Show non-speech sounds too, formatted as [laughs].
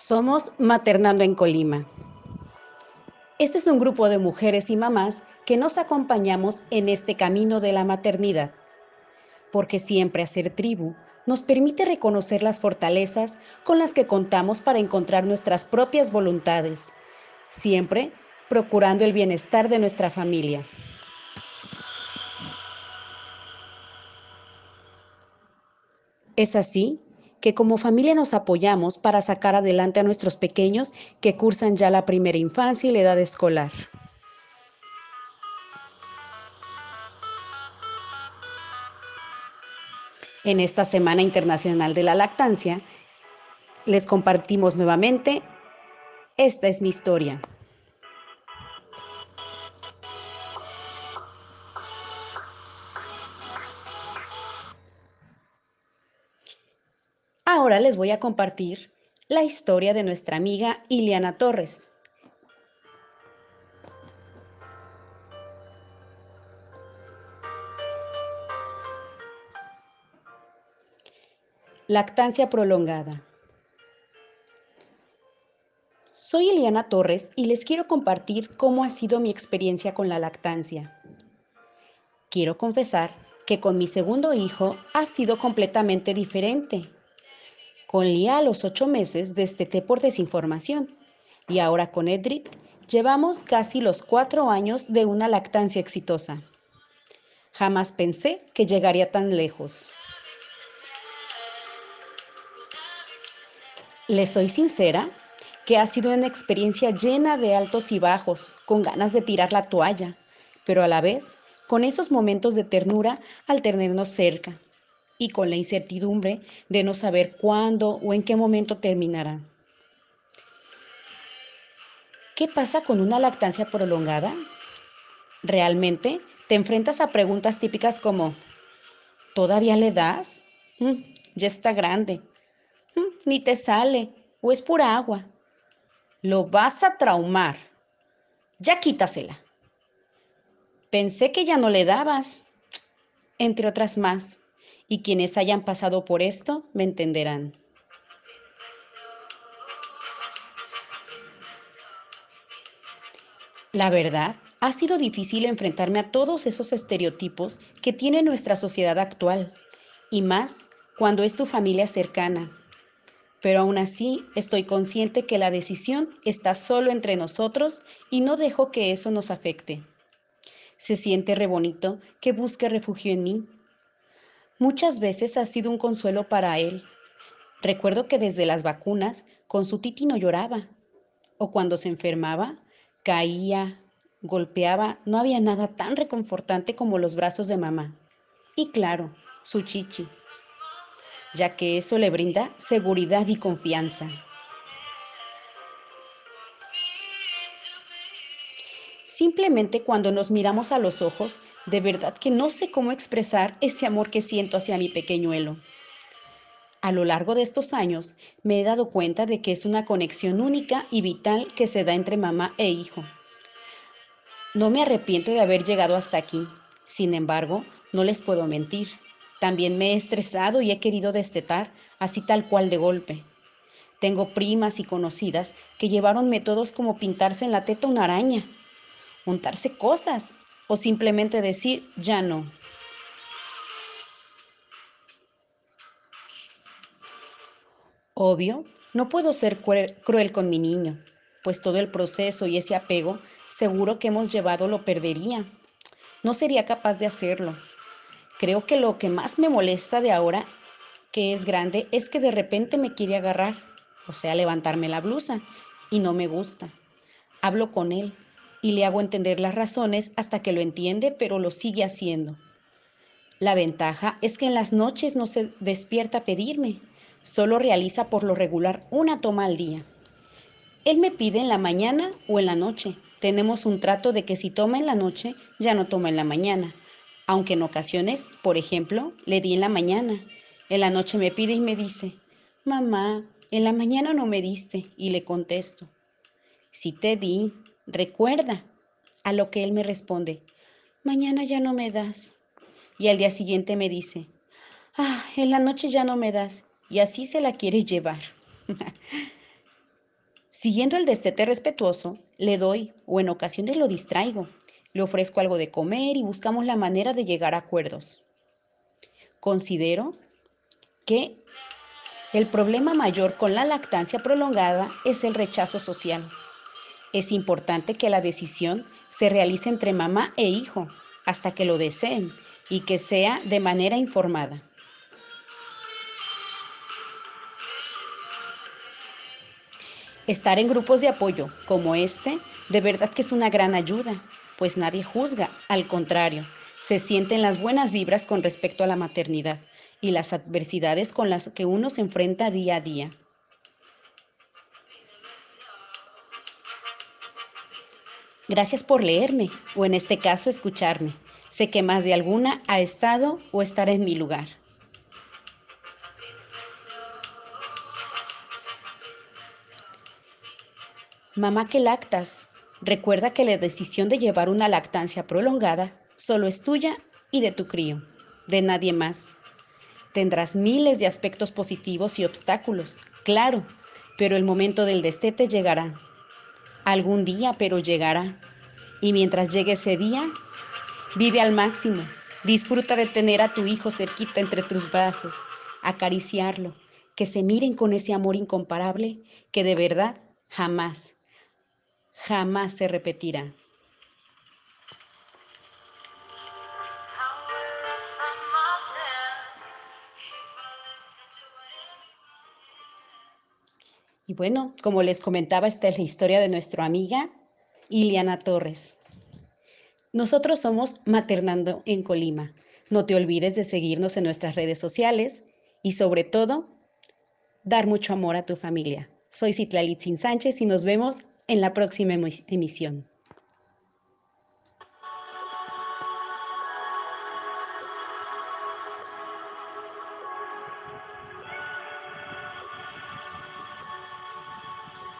Somos Maternando en Colima. Este es un grupo de mujeres y mamás que nos acompañamos en este camino de la maternidad, porque siempre hacer tribu nos permite reconocer las fortalezas con las que contamos para encontrar nuestras propias voluntades, siempre procurando el bienestar de nuestra familia. Es así que como familia nos apoyamos para sacar adelante a nuestros pequeños que cursan ya la primera infancia y la edad escolar. En esta Semana Internacional de la Lactancia, les compartimos nuevamente, esta es mi historia. Ahora les voy a compartir la historia de nuestra amiga Iliana Torres. Lactancia prolongada. Soy Iliana Torres y les quiero compartir cómo ha sido mi experiencia con la lactancia. Quiero confesar que con mi segundo hijo ha sido completamente diferente. Con Lía a los ocho meses desteté por desinformación y ahora con Edric llevamos casi los cuatro años de una lactancia exitosa. Jamás pensé que llegaría tan lejos. Les soy sincera que ha sido una experiencia llena de altos y bajos, con ganas de tirar la toalla, pero a la vez con esos momentos de ternura al tenernos cerca y con la incertidumbre de no saber cuándo o en qué momento terminará. ¿Qué pasa con una lactancia prolongada? Realmente te enfrentas a preguntas típicas como, ¿todavía le das? Mm, ya está grande. Mm, ni te sale o es pura agua. Lo vas a traumar. Ya quítasela. Pensé que ya no le dabas, entre otras más y quienes hayan pasado por esto me entenderán. La verdad, ha sido difícil enfrentarme a todos esos estereotipos que tiene nuestra sociedad actual, y más cuando es tu familia cercana. Pero aún así estoy consciente que la decisión está solo entre nosotros y no dejo que eso nos afecte. Se siente re bonito que busque refugio en mí Muchas veces ha sido un consuelo para él. Recuerdo que desde las vacunas con su titi no lloraba. O cuando se enfermaba, caía, golpeaba. No había nada tan reconfortante como los brazos de mamá. Y claro, su chichi, ya que eso le brinda seguridad y confianza. Simplemente cuando nos miramos a los ojos, de verdad que no sé cómo expresar ese amor que siento hacia mi pequeñuelo. A lo largo de estos años me he dado cuenta de que es una conexión única y vital que se da entre mamá e hijo. No me arrepiento de haber llegado hasta aquí. Sin embargo, no les puedo mentir. También me he estresado y he querido destetar, así tal cual de golpe. Tengo primas y conocidas que llevaron métodos como pintarse en la teta una araña juntarse cosas o simplemente decir ya no. Obvio, no puedo ser cruel con mi niño, pues todo el proceso y ese apego seguro que hemos llevado lo perdería. No sería capaz de hacerlo. Creo que lo que más me molesta de ahora, que es grande, es que de repente me quiere agarrar, o sea, levantarme la blusa, y no me gusta. Hablo con él, y le hago entender las razones hasta que lo entiende, pero lo sigue haciendo. La ventaja es que en las noches no se despierta a pedirme, solo realiza por lo regular una toma al día. Él me pide en la mañana o en la noche. Tenemos un trato de que si toma en la noche, ya no toma en la mañana, aunque en ocasiones, por ejemplo, le di en la mañana. En la noche me pide y me dice, mamá, en la mañana no me diste, y le contesto, si te di, Recuerda, a lo que él me responde, mañana ya no me das. Y al día siguiente me dice, ah, en la noche ya no me das. Y así se la quiere llevar. [laughs] Siguiendo el destete respetuoso, le doy o en ocasiones lo distraigo. Le ofrezco algo de comer y buscamos la manera de llegar a acuerdos. Considero que el problema mayor con la lactancia prolongada es el rechazo social. Es importante que la decisión se realice entre mamá e hijo hasta que lo deseen y que sea de manera informada. Estar en grupos de apoyo como este, de verdad que es una gran ayuda, pues nadie juzga, al contrario, se sienten las buenas vibras con respecto a la maternidad y las adversidades con las que uno se enfrenta día a día. Gracias por leerme o en este caso escucharme. Sé que más de alguna ha estado o estará en mi lugar. Mamá que lactas, recuerda que la decisión de llevar una lactancia prolongada solo es tuya y de tu crío, de nadie más. Tendrás miles de aspectos positivos y obstáculos, claro, pero el momento del destete llegará. Algún día, pero llegará. Y mientras llegue ese día, vive al máximo. Disfruta de tener a tu hijo cerquita entre tus brazos, acariciarlo, que se miren con ese amor incomparable que de verdad jamás jamás se repetirá. Y bueno, como les comentaba, esta es la historia de nuestra amiga Iliana Torres. Nosotros somos Maternando en Colima. No te olvides de seguirnos en nuestras redes sociales y sobre todo, dar mucho amor a tu familia. Soy Citlalitzin Sánchez y nos vemos en la próxima emisión.